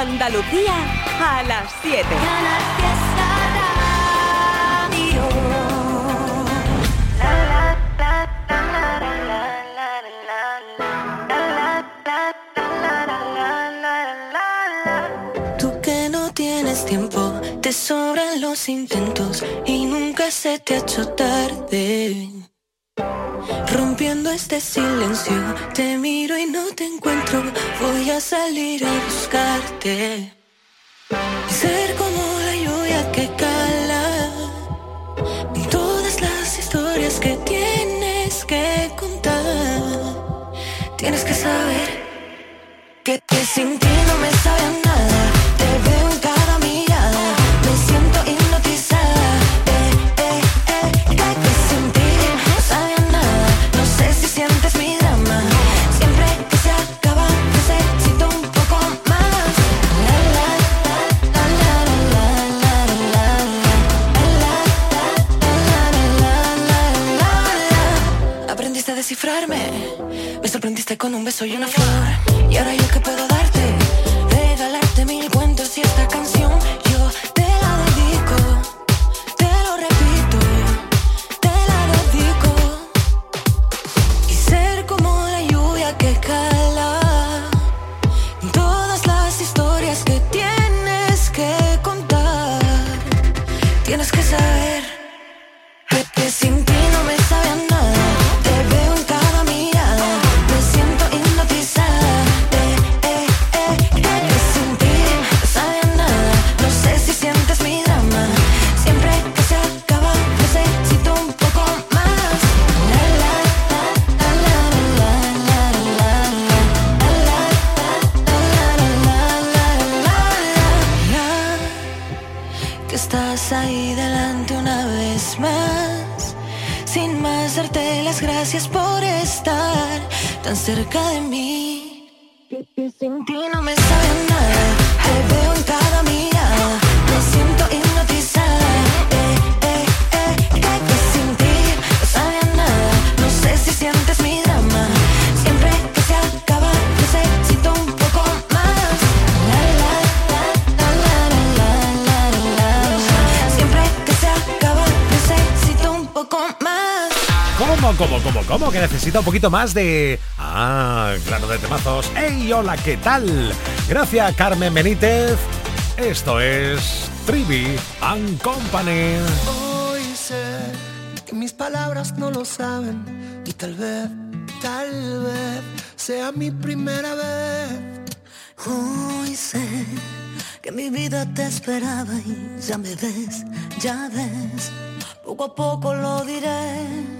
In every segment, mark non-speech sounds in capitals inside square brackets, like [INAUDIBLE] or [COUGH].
Andalucía a las 7. Tú que no tienes tiempo, te sobran los intentos y nunca se te ha hecho tarde. Rompiendo este silencio, te miro y no te encuentro, voy a salir a buscarte. Ser como la lluvia que cala, y todas las historias que tienes que contar. Tienes que saber que te sin ti no me sabe a nada. Descifrarme, me sorprendiste con un beso y una flor. Y ahora yo que puedo darte, regalarte mil cuentos y esta canción un poquito más de... Ah, claro, de temazos. ¡Hey, hola, qué tal! Gracias, Carmen Benítez. Esto es Trivi and Company. Hoy sé que mis palabras no lo saben y tal vez, tal vez sea mi primera vez. Hoy sé que mi vida te esperaba y ya me ves, ya ves. Poco a poco lo diré.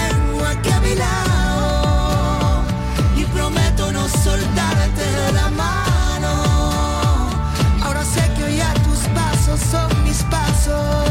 Oh.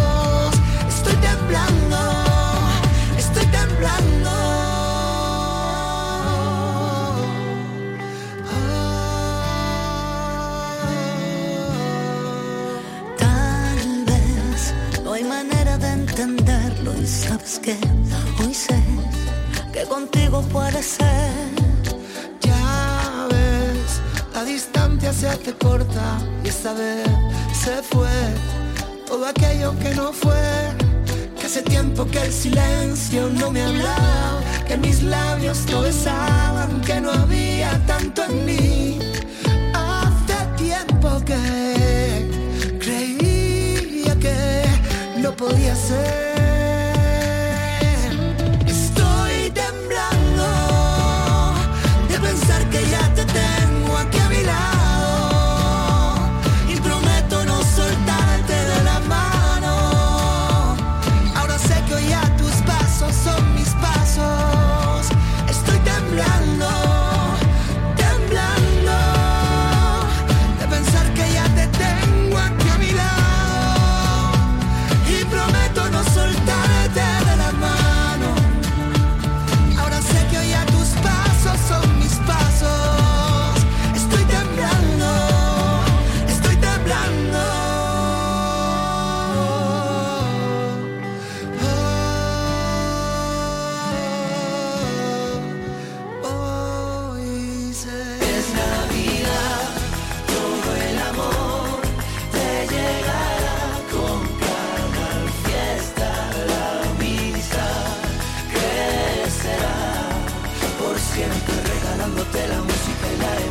Silencio no me hablaba, que mis labios no besaban, que no había tanto en mí. Hace tiempo que creía que no podía ser.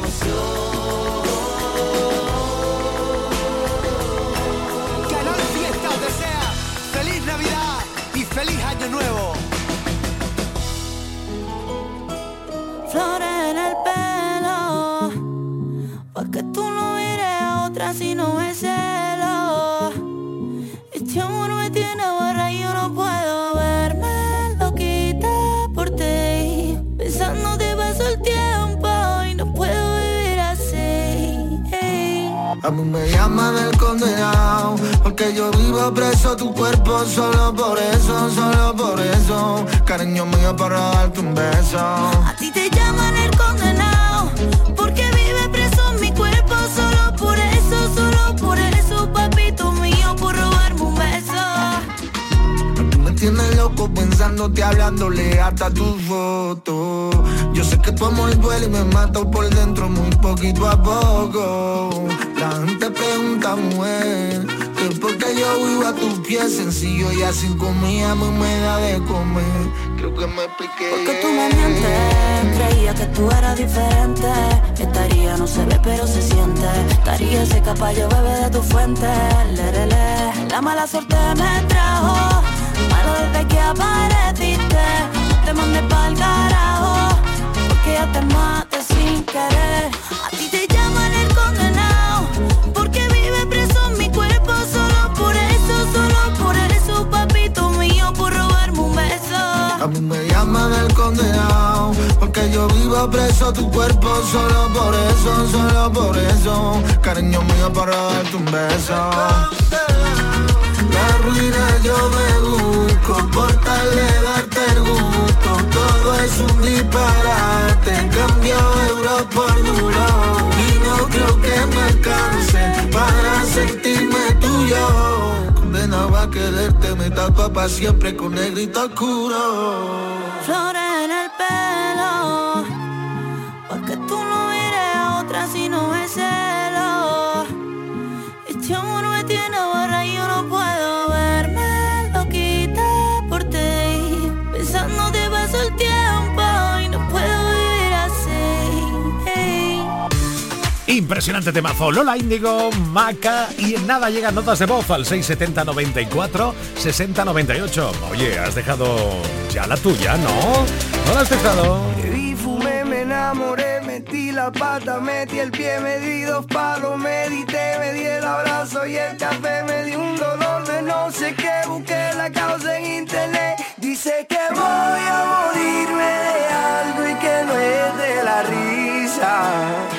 Que la fiesta te feliz Navidad y feliz Año Nuevo. Flores en el pelo, porque tú no iré a otra si no es A mí me llaman el condenado Porque yo vivo preso tu cuerpo Solo por eso, solo por eso. Cariño mío para darte un beso. A ti te llaman el condenado Porque vive preso mi cuerpo Solo por eso, solo por eso Papito mío por robarme un beso. Tú me tienes loco pensándote hablándole hasta tus fotos Yo sé que tu amor duele y me mata por dentro muy poquito a poco La gente pregunta, mujer Que porque yo vivo a tus pies sencillo Y así comida me me da de comer. Creo que me expliqué Porque tú me mientes Creía que tú eras diferente. Estaría no se ve pero se siente. Estaría ese caballo bebé de tu fuente. Lerele. La mala suerte me trajo Malo desde que apareciste. Te mandé pa'l carajo Porque ya te maté sin querer A mí me llaman el condenado Porque yo vivo preso tu cuerpo Solo por eso, solo por eso. Cariño mío para darte un beso. La ruina yo Condenado a quererte Me tapa pa' siempre con negrito oscuro. Flores en el pelo Porque tú no mires a otra si no es celo Impresionante temazo. Lola Índigo, Maca y en nada llegan notas de voz al 670 94 60 98. Oye, has dejado ya la tuya, ¿no? ¿No la has dejado? Bebí, fumé, me enamoré, metí la pata, metí el pie, me di dos palos, medité, me di el abrazo y el café, me di un dolor de no sé qué, busqué la causa en internet, dice que voy a morirme de algo y que no es de la risa.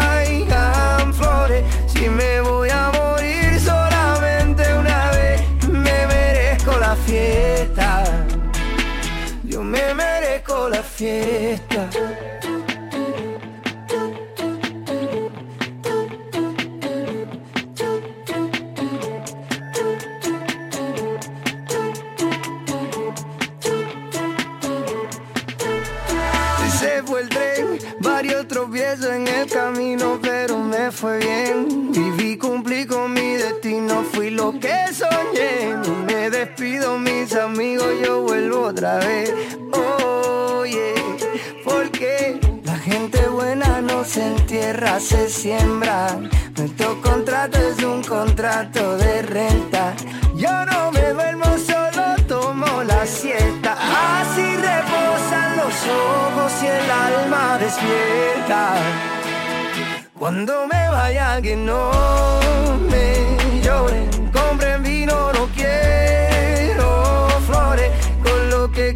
Se fue el tren, varios tropiezos en el camino, pero me fue bien. Viví, cumplí con mi destino, fui lo que soñé. Me despido, mis amigos, yo vuelvo otra vez. Buena no se entierra, se siembra. Nuestro contrato es un contrato de renta. Yo no me duermo, solo tomo la siesta. Así reposan los ojos y el alma despierta. Cuando me vaya que no me lloren, compren vino, no quiero flores. Con lo que he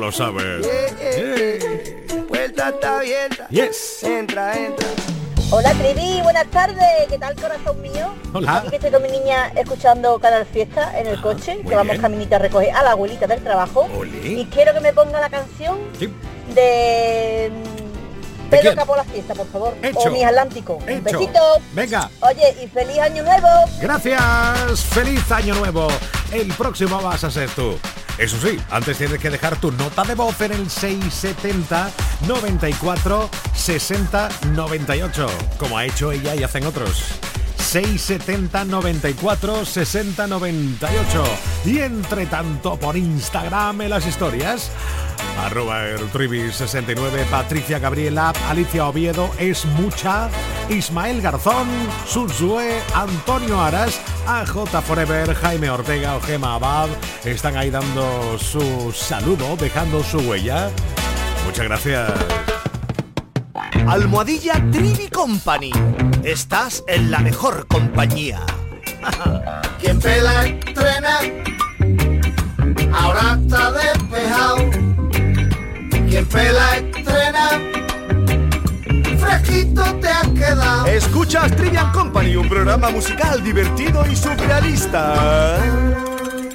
Lo sabes. Puerta está abierta. Yes. Entra, entra. Hola Trivi, buenas tardes, ¿qué tal corazón mío? Hola. Aquí que estoy con mi niña escuchando Canal Fiesta en el Ah, coche, muy que vamos bien. caminito a recoger a la abuelita del trabajo. Ole. Y quiero que me ponga la canción Sí. ¿De Pedro? Capó la fiesta, por favor. Hecho. O mi Atlántico. Un Hecho. besito. Venga. Oye, y feliz año nuevo. Gracias, feliz año nuevo. El próximo vas a ser tú. Eso sí, antes tienes que dejar tu nota de voz en el 670 94 60 98, como ha hecho ella y hacen otros. 670 94 60 98 y entre tanto por Instagram en las historias arroba el 69 Patricia Gabriela Alicia Oviedo es mucha Ismael Garzón Suzue Antonio Aras AJ Forever Jaime Ortega o Gema Abad están ahí dando su saludo dejando su huella muchas gracias Almohadilla Trivi Company. Estás en la mejor compañía. [LAUGHS] Quien pela estrena, ahora está despejado. Quien pela estrena, fresquito te has quedado. Escuchas Trivian Company, un programa musical divertido y surrealista.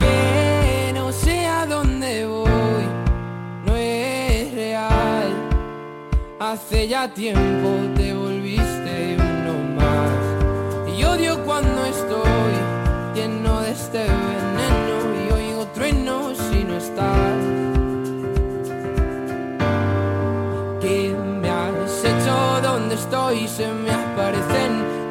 Que no sé a dónde voy, no es real. Hace ya tiempo te volviste uno más. Y odio cuando estoy lleno de este veneno y oigo truenos si no estás. ¿Qué me has hecho? ¿Dónde estoy? Se me aparecen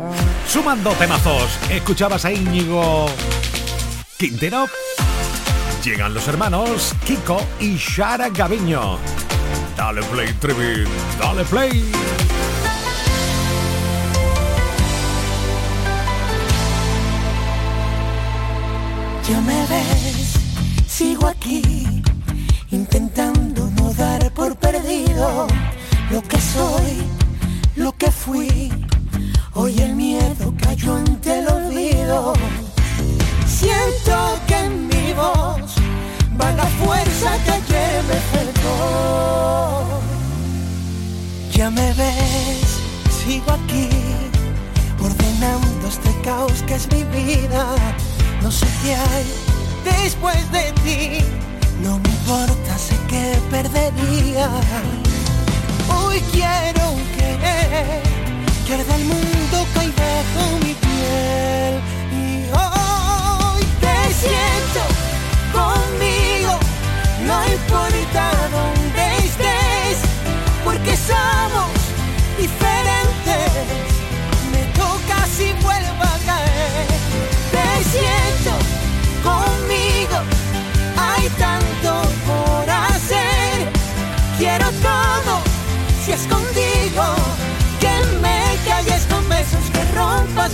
sumando temazos. Escuchabas a Íñigo Quintero. Llegan los hermanos Kiko y Shara Gaviño. Dale play, Trivi, dale play. Ya me ves, sigo aquí, intentando no dar por perdido lo que soy, lo que fui Hoy el miedo cayó ante el olvido. Siento que en mi voz va la fuerza que ayer me perdó. Ya me ves, sigo aquí, ordenando este caos que es mi vida. No sé qué hay después de ti. No me importa, sé que perdería. Hoy quiero querer izquierda el mundo cae bajo mi piel y hoy te siento conmigo, no importa dónde estés, porque somos diferentes.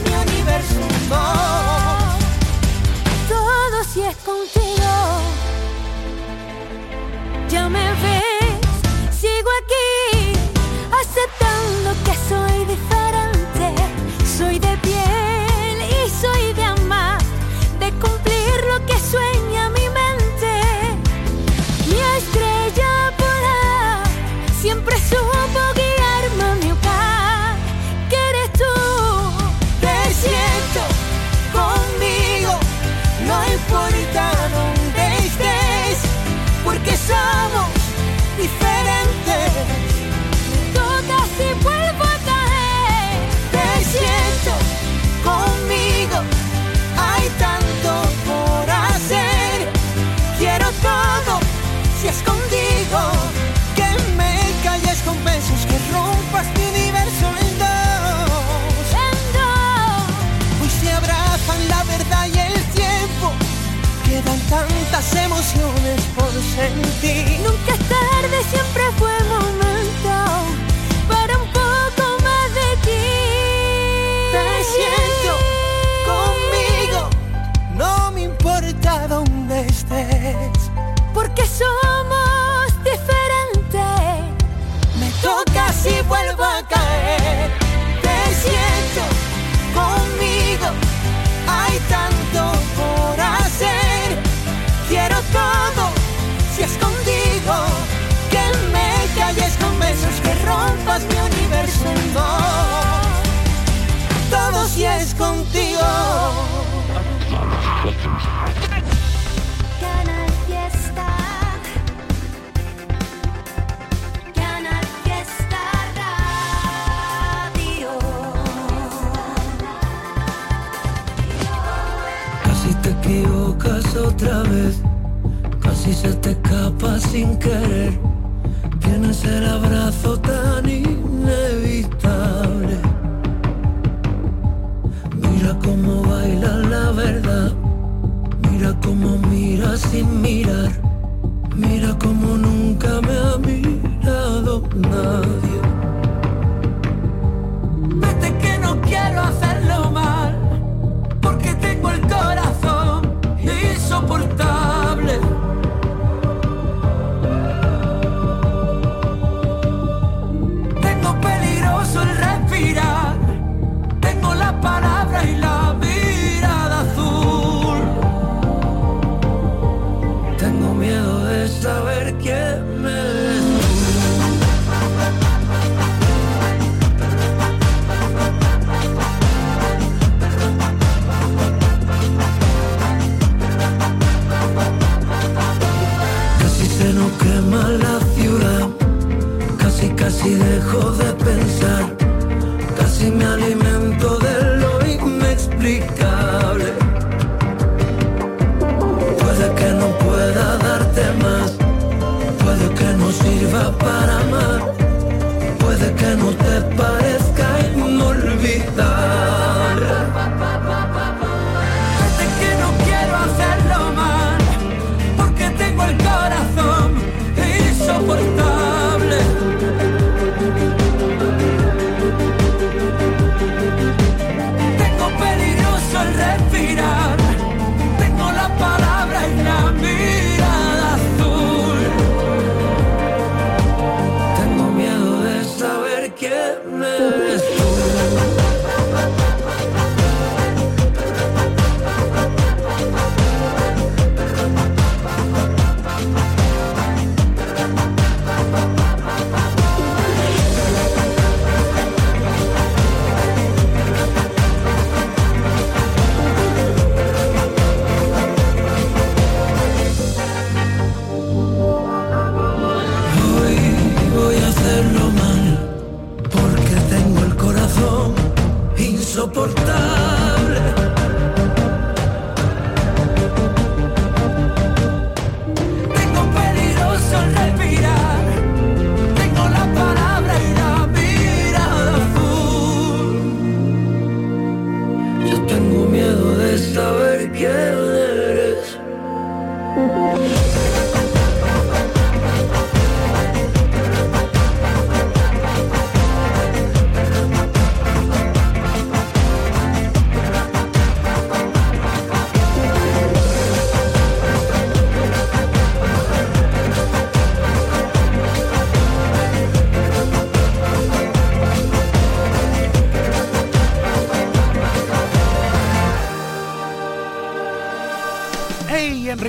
mi universo. Todo si es contigo. Ya me ves, sigo aquí, aceptando que soy diferente. Soy de piel y soy de tantas emociones por sentir. Nunca es tarde, siempre fue.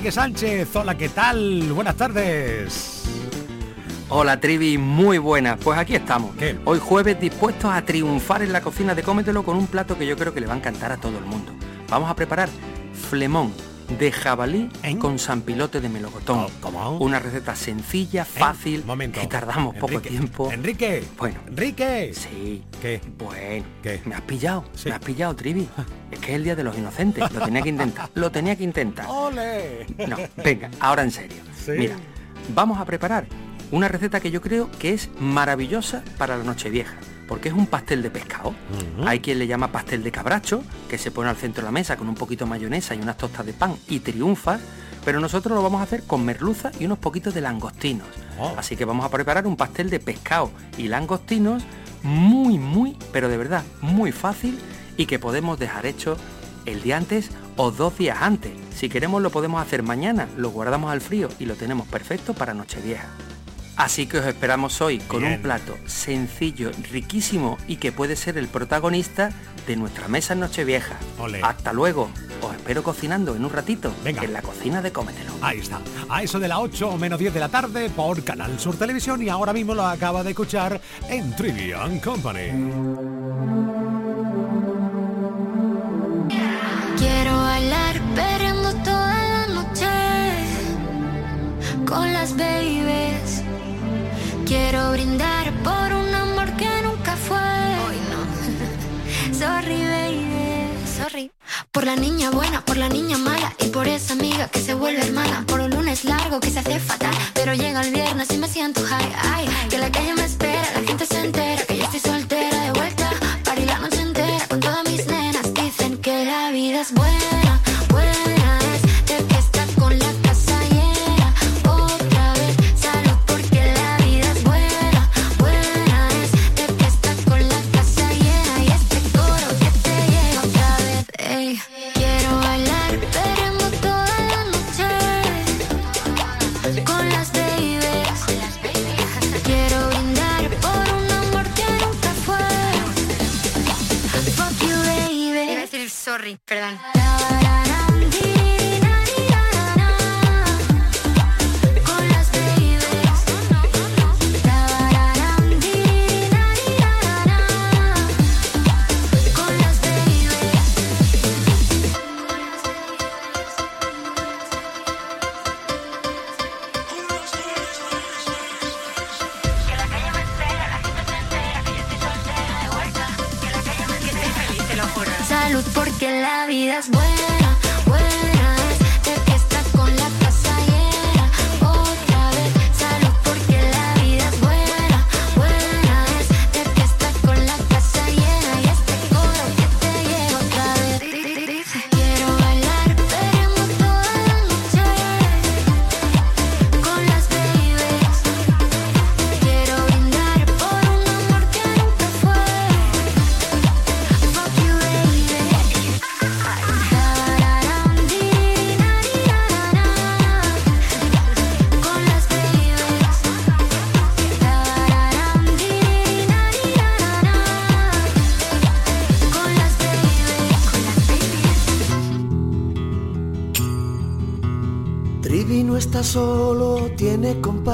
Enrique Sánchez! Hola, ¿qué tal? Buenas tardes. Hola Trivi, muy buenas. Pues aquí estamos. ¿Qué? Hoy jueves dispuestos a triunfar en la cocina de Cómetelo con un plato que yo creo que le va a encantar a todo el mundo. Vamos a preparar flemón de jabalí con sampilote de melocotón. Oh, ¿Cómo? Una receta sencilla, fácil, momento. que tardamos poco tiempo. Enrique. Bueno. Enrique. Sí. ¿Qué? Bueno. ¿Qué? Me has pillado. Sí. Me has pillado, Trivi. Es que es el día de los inocentes. Lo tenía que intentar. Lo tenía que intentar. ¡Ole! No, venga, ahora en serio. Sí. Mira, vamos a preparar una receta que yo creo que es maravillosa para la Nochevieja, porque es un pastel de pescado. Hay quien le llama pastel de cabracho, que se pone al centro de la mesa con un poquito de mayonesa y unas tostas de pan y triunfa, pero nosotros lo vamos a hacer con merluza y unos poquitos de langostinos. Oh. Así que vamos a preparar un pastel de pescado y langostinos muy, muy, pero de verdad, muy fácil y que podemos dejar hecho el día antes o dos días antes. Si queremos lo podemos hacer mañana, lo guardamos al frío y lo tenemos perfecto para Nochevieja. Así que os esperamos hoy con Bien. un plato sencillo, riquísimo y que puede ser el protagonista de nuestra mesa en Nochevieja. Hasta luego. Os espero cocinando en un ratito Venga. en la cocina de Cómetelo. Ahí está. A eso de las 8 o menos 10 de la tarde por Canal Sur Televisión y ahora mismo lo acaba de escuchar en Trivian Company. Quiero brindar por un amor que nunca fue. Hoy no. [LAUGHS] Sorry, baby. Sorry. Por la niña buena, por la niña mala y por esa amiga que se vuelve hermana. Por un lunes largo que se hace fatal, pero llega el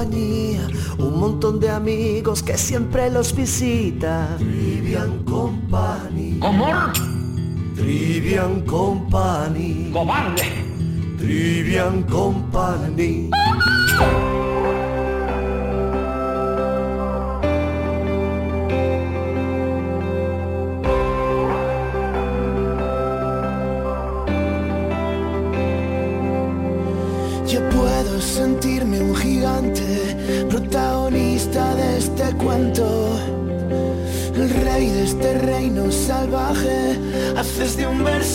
compañía, un montón de amigos que siempre los visita. Trivian Company. Amor. Trivian Company. Cobarde. Trivian Company.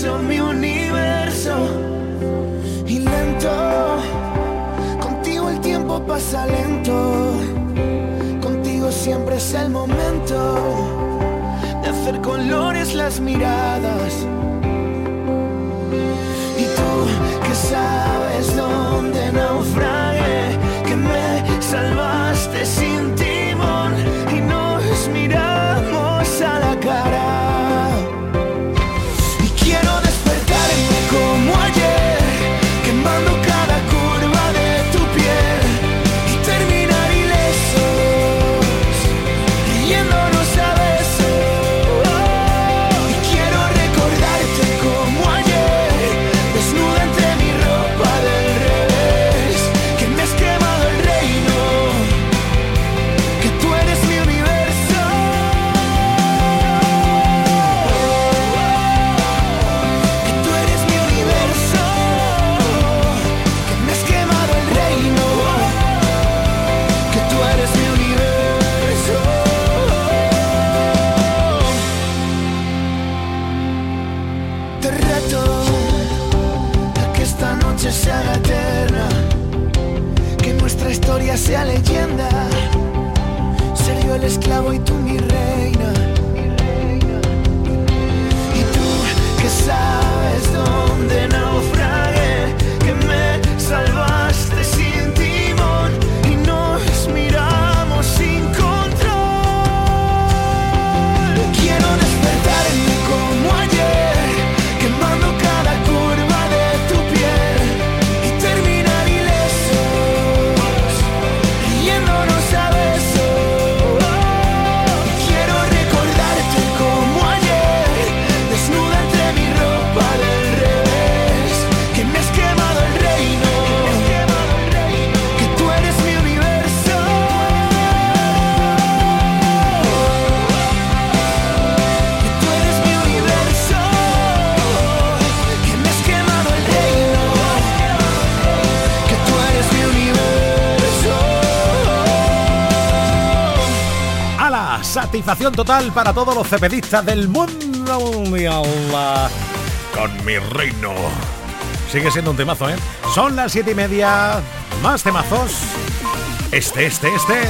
Verso mi universo. Y lento, contigo el tiempo pasa lento. Contigo siempre es el momento de hacer colores las miradas. Total para todos los cepedistas del mundo mundial. Con mi reino. Sigue siendo un temazo, ¿eh? Son las siete y media. Más temazos. Este, este, este.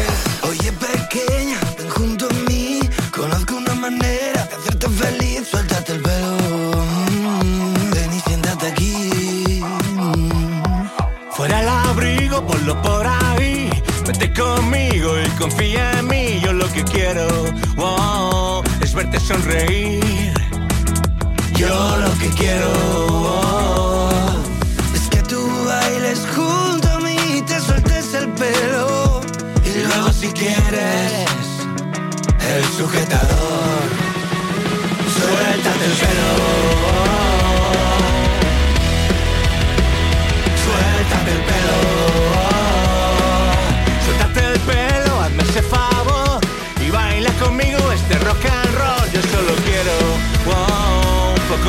Oye pequeña, ven junto a mí Conozco una manera de hacerte feliz Suéltate el pelo Ven y siéntate aquí. Fuera el abrigo, ponlo por ahí. Vete conmigo y confía que quiero. Wow, es verte sonreír. Yo lo que quiero oh, Es que tú bailes junto a mí y te sueltes el pelo. Y luego si quieres El sujetador Suéltate el pelo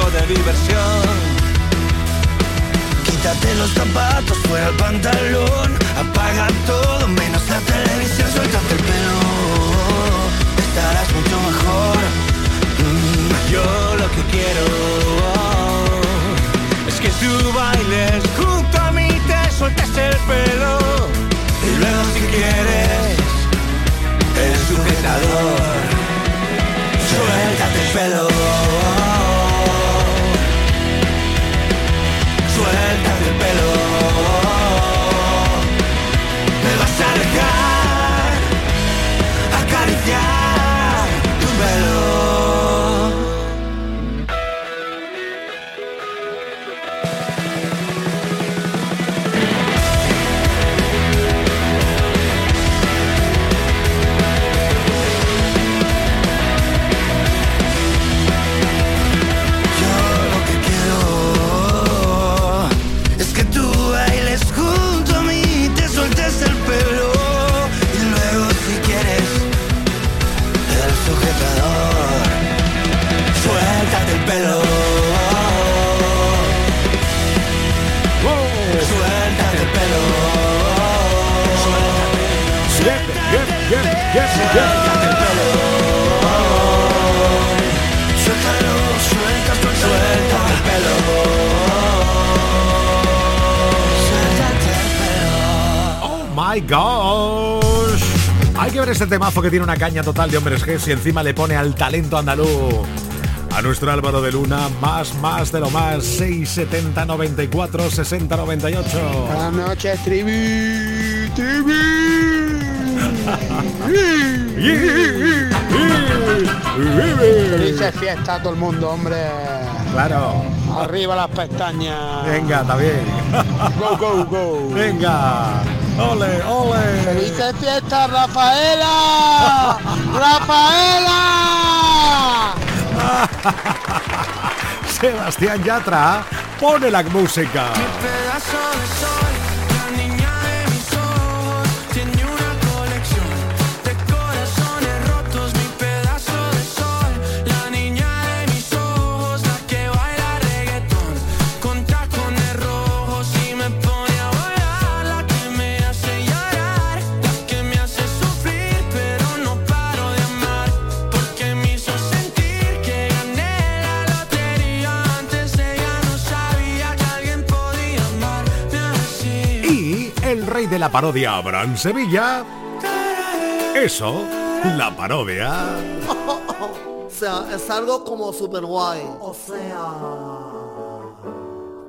de diversión. Quítate los zapatos, fuera el pantalón. Apaga todo, menos la televisión. Suéltate el pelo. Estarás mucho mejor. Mm, Yo lo que quiero es que tú bailes junto a mí, te sueltes el pelo. Y luego si quieres El sujetador Suéltate el pelo el pelo Me vas a dejar este temazo que tiene una caña total de hombres G y encima le pone al talento andaluz. A nuestro Álvaro de Luna, más, más de lo más, 670 94 60 98. Buenas noches, Trivi. Trivi. [LAUGHS] Felices fiestas a todo el mundo, hombre. Claro. Arriba las pestañas. Venga, bien. Go, go, go. Venga. Ole, ole. Felices fiestas, Rafaela. [LAUGHS] Rafaela. [LAUGHS] Sebastián Yatra pone la música. pedazo de sol, rey de la parodia, Abraham Sevilla. Eso, la parodia. [LAUGHS] O sea, es algo como super guay. O sea,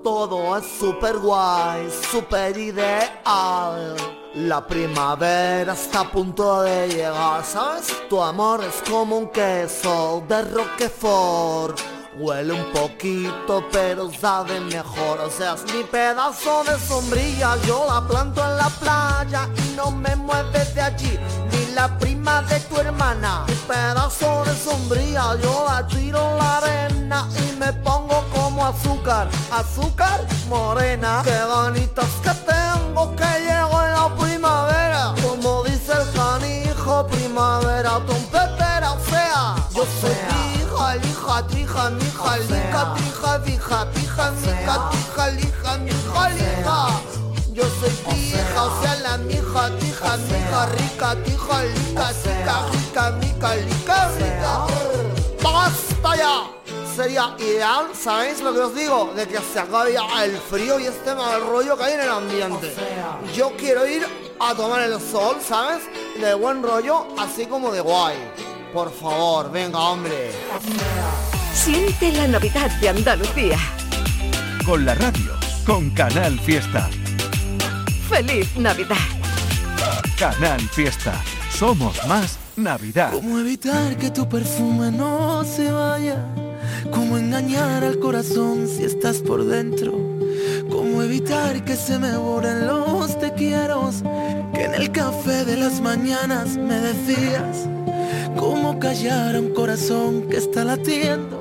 todo es super guay, super ideal. La primavera está a punto de llegar, ¿sabes? Tu amor es como un queso de Roquefort. Huele un poquito, pero sabe mejor. O sea, es mi pedazo de sombrilla. Yo la planto en la playa y no me mueves de allí. Ni la prima de tu hermana. Mi pedazo de sombrilla. Yo la tiro en la arena y me pongo como azúcar. Azúcar morena. Qué ganitas que tengo que llego en la primavera. Como dice el canijo, primavera trompetera. Mija, lica, trija, vija, pija, mica, trija, lija, mija, lija. Yo soy pija, o sea, la mija, tija, mija, rica, tija, lica, chica, rica, mica, lica, rica. ¡Basta ya! Sería ideal, ¿sabéis lo que os digo? De que se acabe ya el frío y este mal rollo que hay en el ambiente. Yo quiero ir a tomar el sol, ¿sabes? De buen rollo, así como de guay. Por favor, venga, hombre. Siente la Navidad de Andalucía. Con la radio, con Canal Fiesta. ¡Feliz Navidad! Canal Fiesta. Somos más Navidad. ¿Cómo evitar que tu perfume no se vaya? ¿Cómo engañar al corazón si estás por dentro? ¿Cómo evitar que se me borren los te quiero? Que en el café de las mañanas me decías. ¿Cómo callar a un corazón que está latiendo?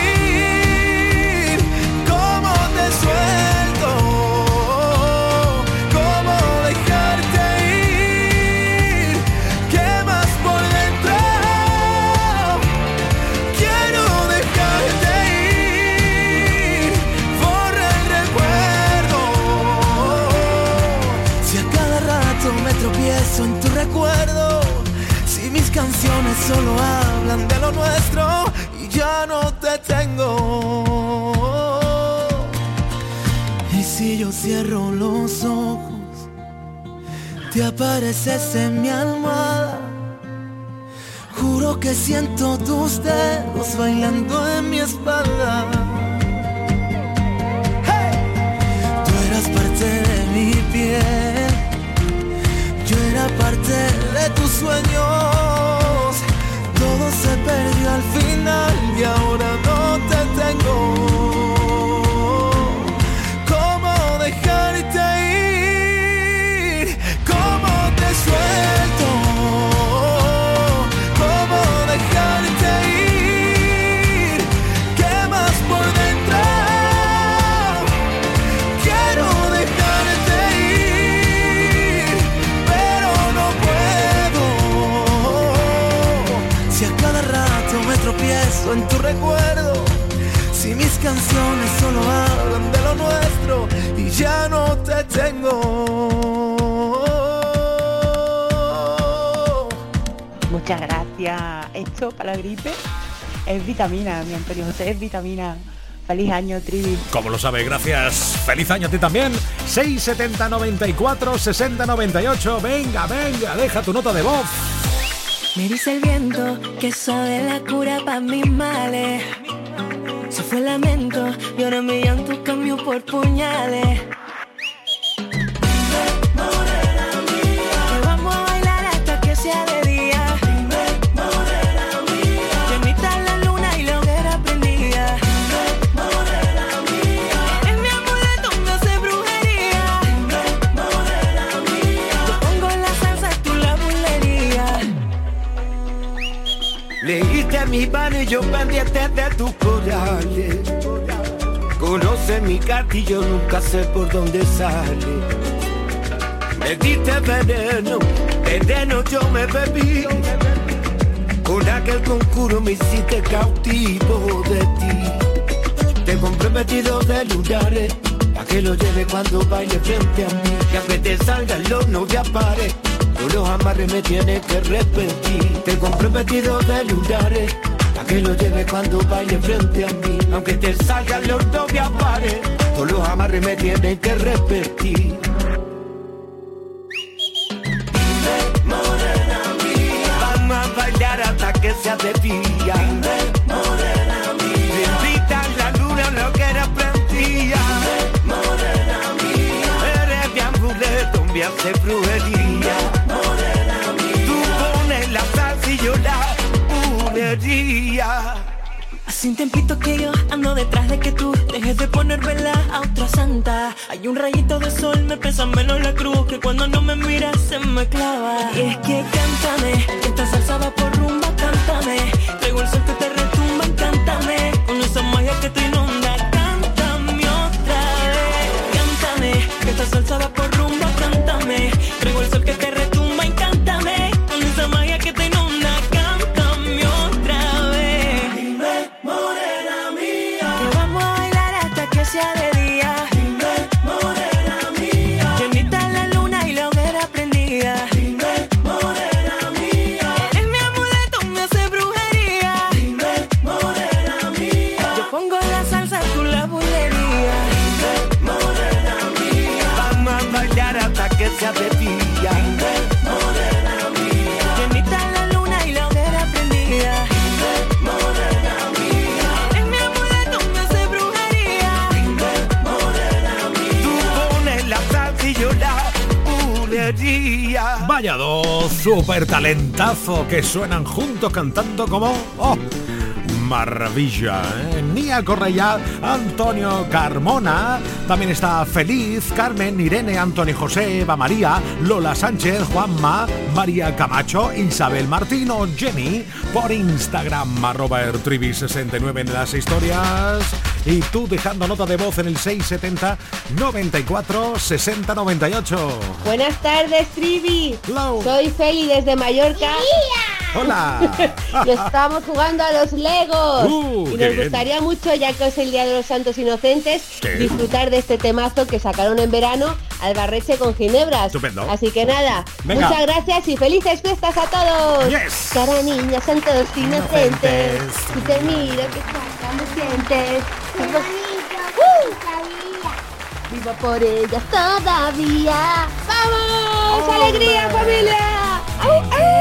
Canciones solo hablan de lo nuestro y ya no te tengo. Si yo cierro los ojos, te apareces en mi almohada. Juro que siento tus dedos bailando en mi espalda. Tú eras parte de mi piel, yo era parte de tus sueños. Todo se perdió al final y ahora recuerdo, si mis canciones solo hablan de lo nuestro y ya no te tengo. Muchas gracias. Esto para la gripe es vitamina, mi Antonio José es vitamina. Feliz año, Trivi. Como lo sabe, gracias. Feliz año a ti también. 670 94 60 98. Venga, venga, deja tu nota de voz. Me dice el viento que sabe la cura para mis males. Se fue el lamento y ahora mi llanto cambió por puñales. Yo pendiente de tus corales. Conoce mi cartillo, nunca sé por dónde sale. Me diste veneno, veneno yo me bebí. Con aquel concurso me hiciste cautivo de ti. Te compré vestido de lunares, a que lo lleve cuando baile frente a mí. Que aunque te salgan los no te pares, tú los amarres me tienes que repetir. Te compré vestido de lunares, que lo lleve cuando baile frente a mí. Aunque te salgan los no te pares, tú los amarres me tienes que repetir. Vamos a bailar hasta que sea de día. morena mía. Me invita la luna, lo que era prendía. morena mía. Eres mi amuleto, me hace brujería. Hace un tiempito que yo ando detrás de que tú dejes de poner vela a otra santa. Hay un rayito de sol, me pesa menos la cruz que cuando no me miras se me clava. Y es que cántame, que esta salsa por rumba, cántame. Traigo el sol que te retumba, cántame. Con esa magia que te inunda, cántame otra vez. Cántame, que esta salsa va por super talentazo que suenan juntos cantando como... ¡Oh! Maravilla, ¿eh? Nia Correia, Antonio Carmona, también está Feliz, Carmen, Irene, Antonio José, Eva María, Lola Sánchez, Juanma, María Camacho, Isabel Martino, Jenny, por Instagram, arroba ertrivi69 en las historias, y tú dejando nota de voz en el 670 94 60 98. Buenas tardes, Trivi. Soy Feli desde Mallorca. Hola. [LAUGHS] y estamos jugando a los Legos. Uh, y nos bien. gustaría mucho, ya que es el Día de los Santos Inocentes, disfrutar de este temazo que sacaron en verano Albarreche con ginebras. Estupendo. Así que nada, Venga. muchas gracias y felices fiestas a todos. Yes. Cara niña, son todos inocentes. Inocentes. Y te miro, que saca, me sientes. ¡Uh! Vivo por ellas todavía. ¡Vamos! ¡Alegría, familia! ¡Au, au!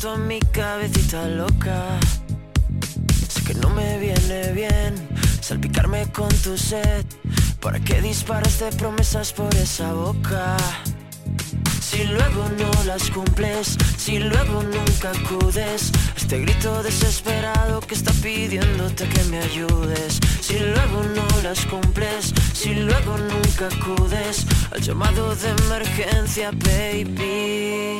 Tanto a mi cabecita loca. Sé que no me viene bien salpicarme con tu sed. ¿Para qué disparas de promesas por esa boca? Si luego no las cumples, si luego nunca acudes a este grito desesperado que está pidiéndote que me ayudes. Si luego no las cumples, si luego nunca acudes al llamado de emergencia, baby.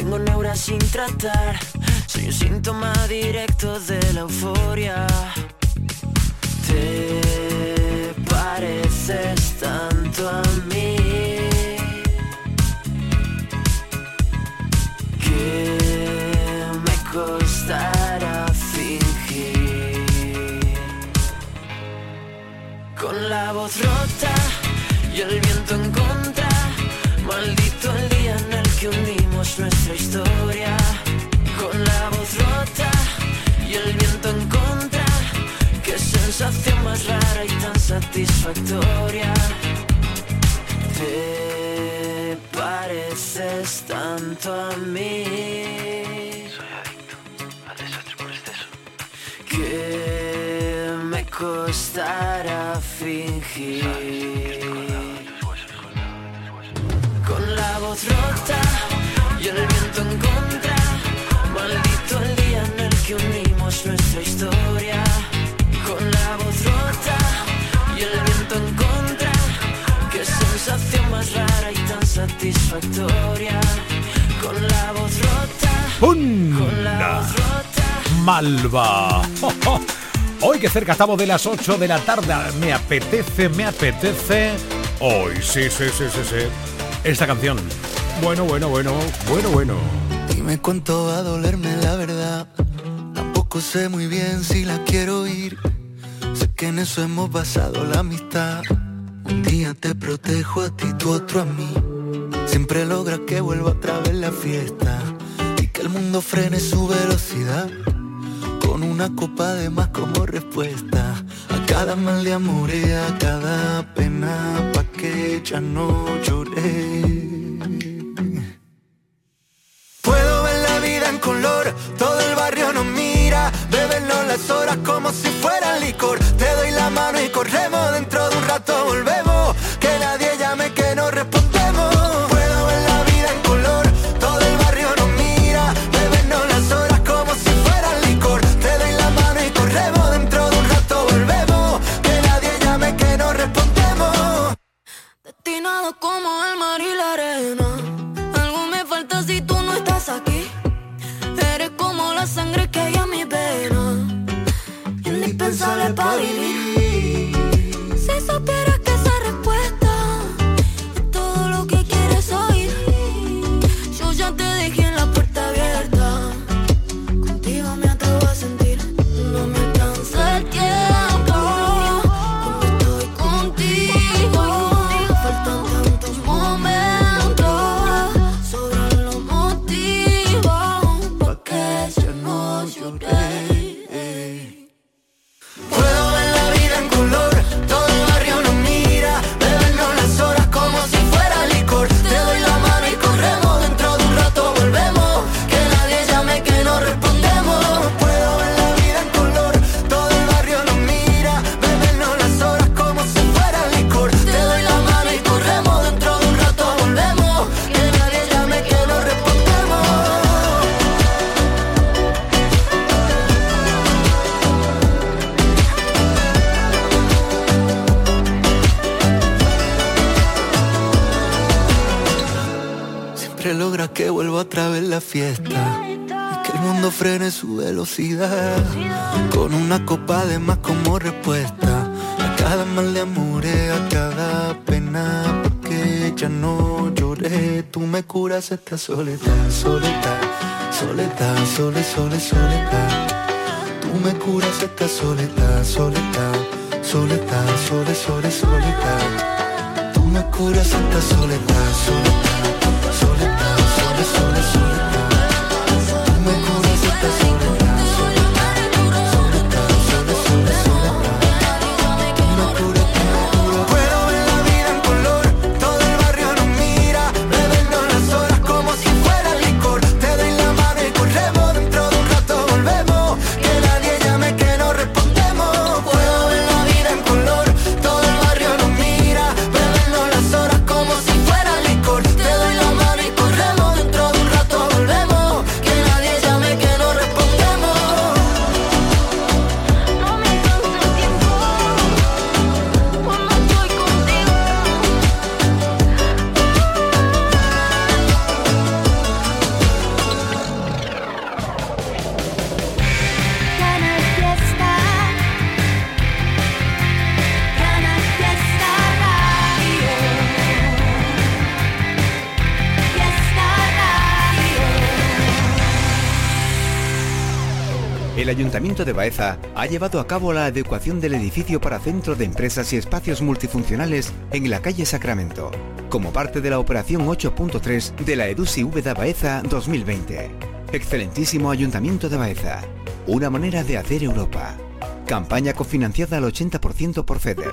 tengo neuras sin tratar. Soy un síntoma directo de la euforia. Te pareces tanto a mí. Satisfactoria. Malva. [LAUGHS] Hoy que cerca estamos de las 8 de la tarde, me apetece, me apetece. Hoy, sí, sí, sí, sí, sí. Esta canción. Bueno, bueno, bueno, bueno, bueno. Dime cuánto va a dolerme la verdad. Tampoco sé muy bien si la quiero oír. Sé que en eso hemos basado la amistad. Un día te protejo a ti, tú otro a mí. Siempre logra que vuelva otra vez la fiesta. Y que el mundo frene su velocidad. Una copa de más como respuesta. A cada mal de amor y a cada pena. Pa' que ya no lloré. Puedo ver la vida en color, todo el barrio nos mira, bebernos las horas como si fuera licor. Te doy la mano y corremos, dentro de un rato esta soledad, soledad, soledad, sole, sole, soledad. Tú me curas esta soledad, soledad, soledad, sole, sole, soledad. Tú me curas esta soledad, soledad, soledad, Ayuntamiento de Baeza ha llevado a cabo la adecuación del edificio para centro de empresas y espacios multifuncionales en la calle Sacramento, como parte de la operación 8.3 de la EDUSI Úbeda Baeza 2020. Excelentísimo Ayuntamiento de Baeza, una manera de hacer Europa. Campaña cofinanciada al 80% por FEDER.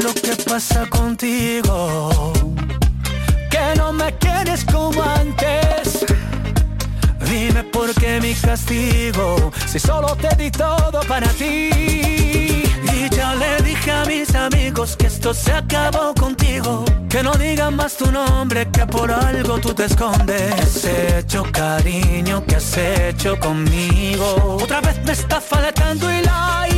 lo que pasa contigo? Que no me quieres como antes. Dime por qué mi castigo, si solo te di todo para ti. Y ya le dije a mis amigos que esto se acabó contigo. Que no digan más tu nombre, que por algo tú te escondes. ¿Qué has hecho, cariño? ¿Qué has hecho conmigo? Otra vez me está faltando el aire.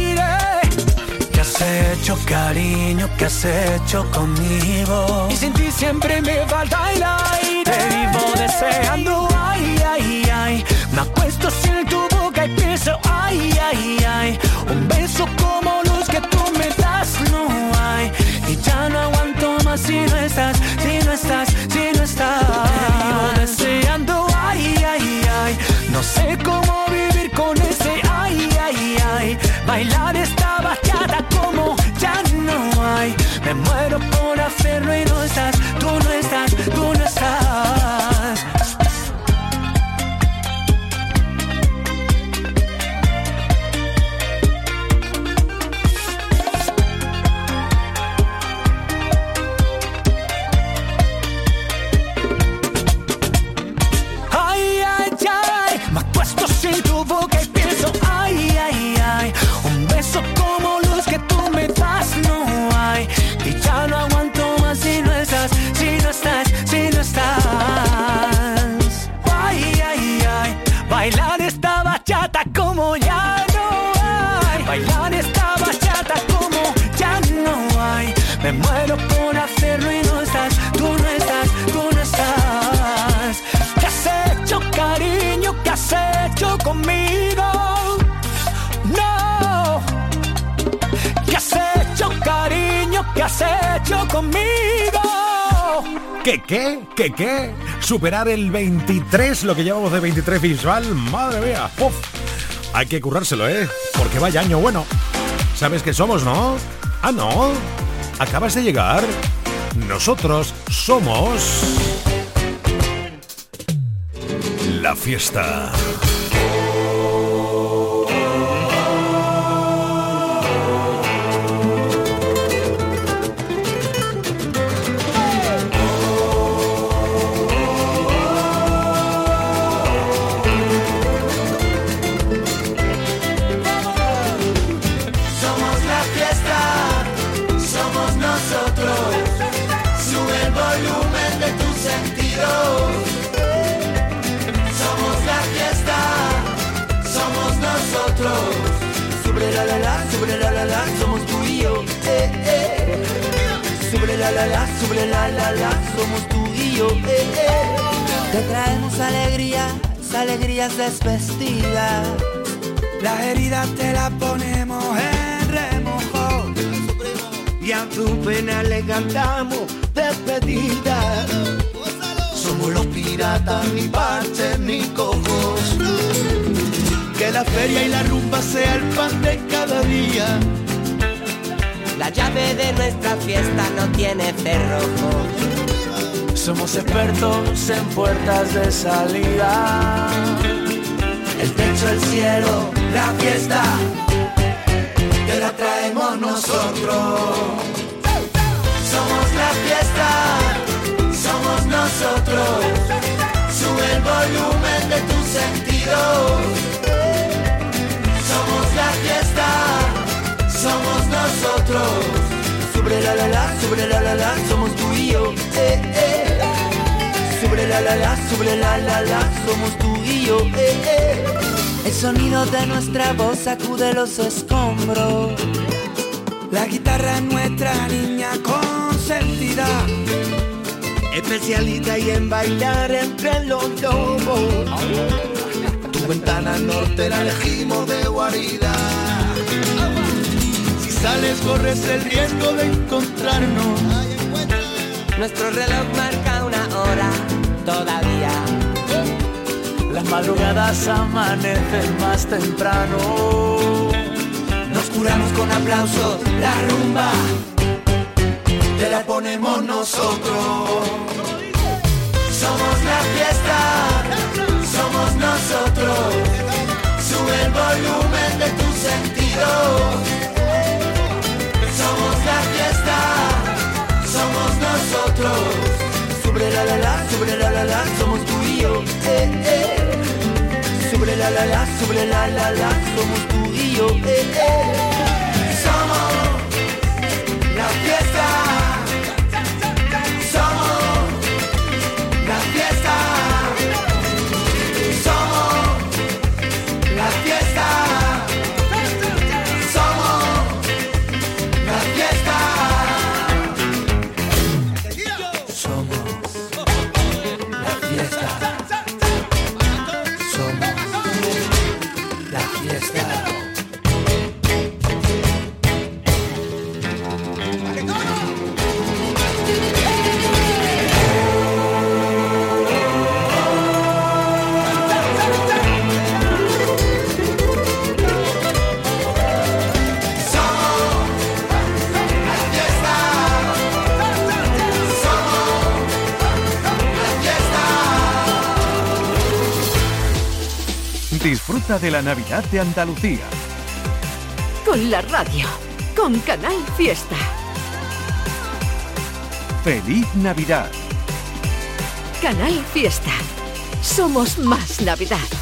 ¿Qué has hecho, cariño? ¿Qué has hecho conmigo? Y sin ti siempre me falta el aire. Te vivo deseando, ay, ay, ay. Me acuesto sin tu boca y pienso, ay, ay, ay. Un beso como los que tú me das no hay. Y ya no aguanto más si no estás, si Superar el 23, lo que llevamos de 23 visual, madre mía. Hay que currárselo, ¿eh? Porque vaya año bueno. ¿Sabes qué somos, no? Ah, no. Acabas de llegar. Nosotros somos... La fiesta. Fiesta, somos nosotros. Sube el volumen de tus sentidos. Somos la fiesta, somos nosotros. Sobre la la la, sobre la la la, somos tú y yo. Eh, eh. Sobre la la la, sobre la la la, somos tú y yo. Eh, eh. Te traemos alegrías, alegrías desvestidas. Las heridas te las ponemos en. Y a tu pena le cantamos despedida. Somos los piratas, ni parches ni cojos. Que la feria y la rumba sea el pan de cada día. La llave de nuestra fiesta no tiene cerrojo. Somos expertos en puertas de salida. El techo, el cielo, la fiesta. Que la traemos nosotros. Somos la fiesta, somos nosotros. Sube el volumen de tus sentidos. Somos la fiesta, somos nosotros. Sobre la la la, sobre la la la, somos tú y yo. Sobre la la la, sobre la la la, somos tú y yo. Eh. El sonido de nuestra voz sacude los escombros. La guitarra es nuestra niña consentida. Especialista y en bailar entre los lobos. Tu ventana norte la elegimos de guarida. Si sales corres el riesgo de encontrarnos. Nuestro reloj marca una hora todavía. Las madrugadas amanecen más temprano. Nos curamos con aplausos, la rumba te la ponemos nosotros. Somos la fiesta, somos nosotros. Sube el volumen de tus sentidos. Somos la fiesta, somos nosotros. Sobre la la la, sobre la la la, somos tú yo. Eh, eh. Sobre la la la, sobre la la la, somos tú y yo. Eh, eh. Somos la fiesta. De la Navidad de Andalucía. Con la radio. Con Canal Fiesta. ¡Feliz Navidad! Canal Fiesta. Somos más Navidad.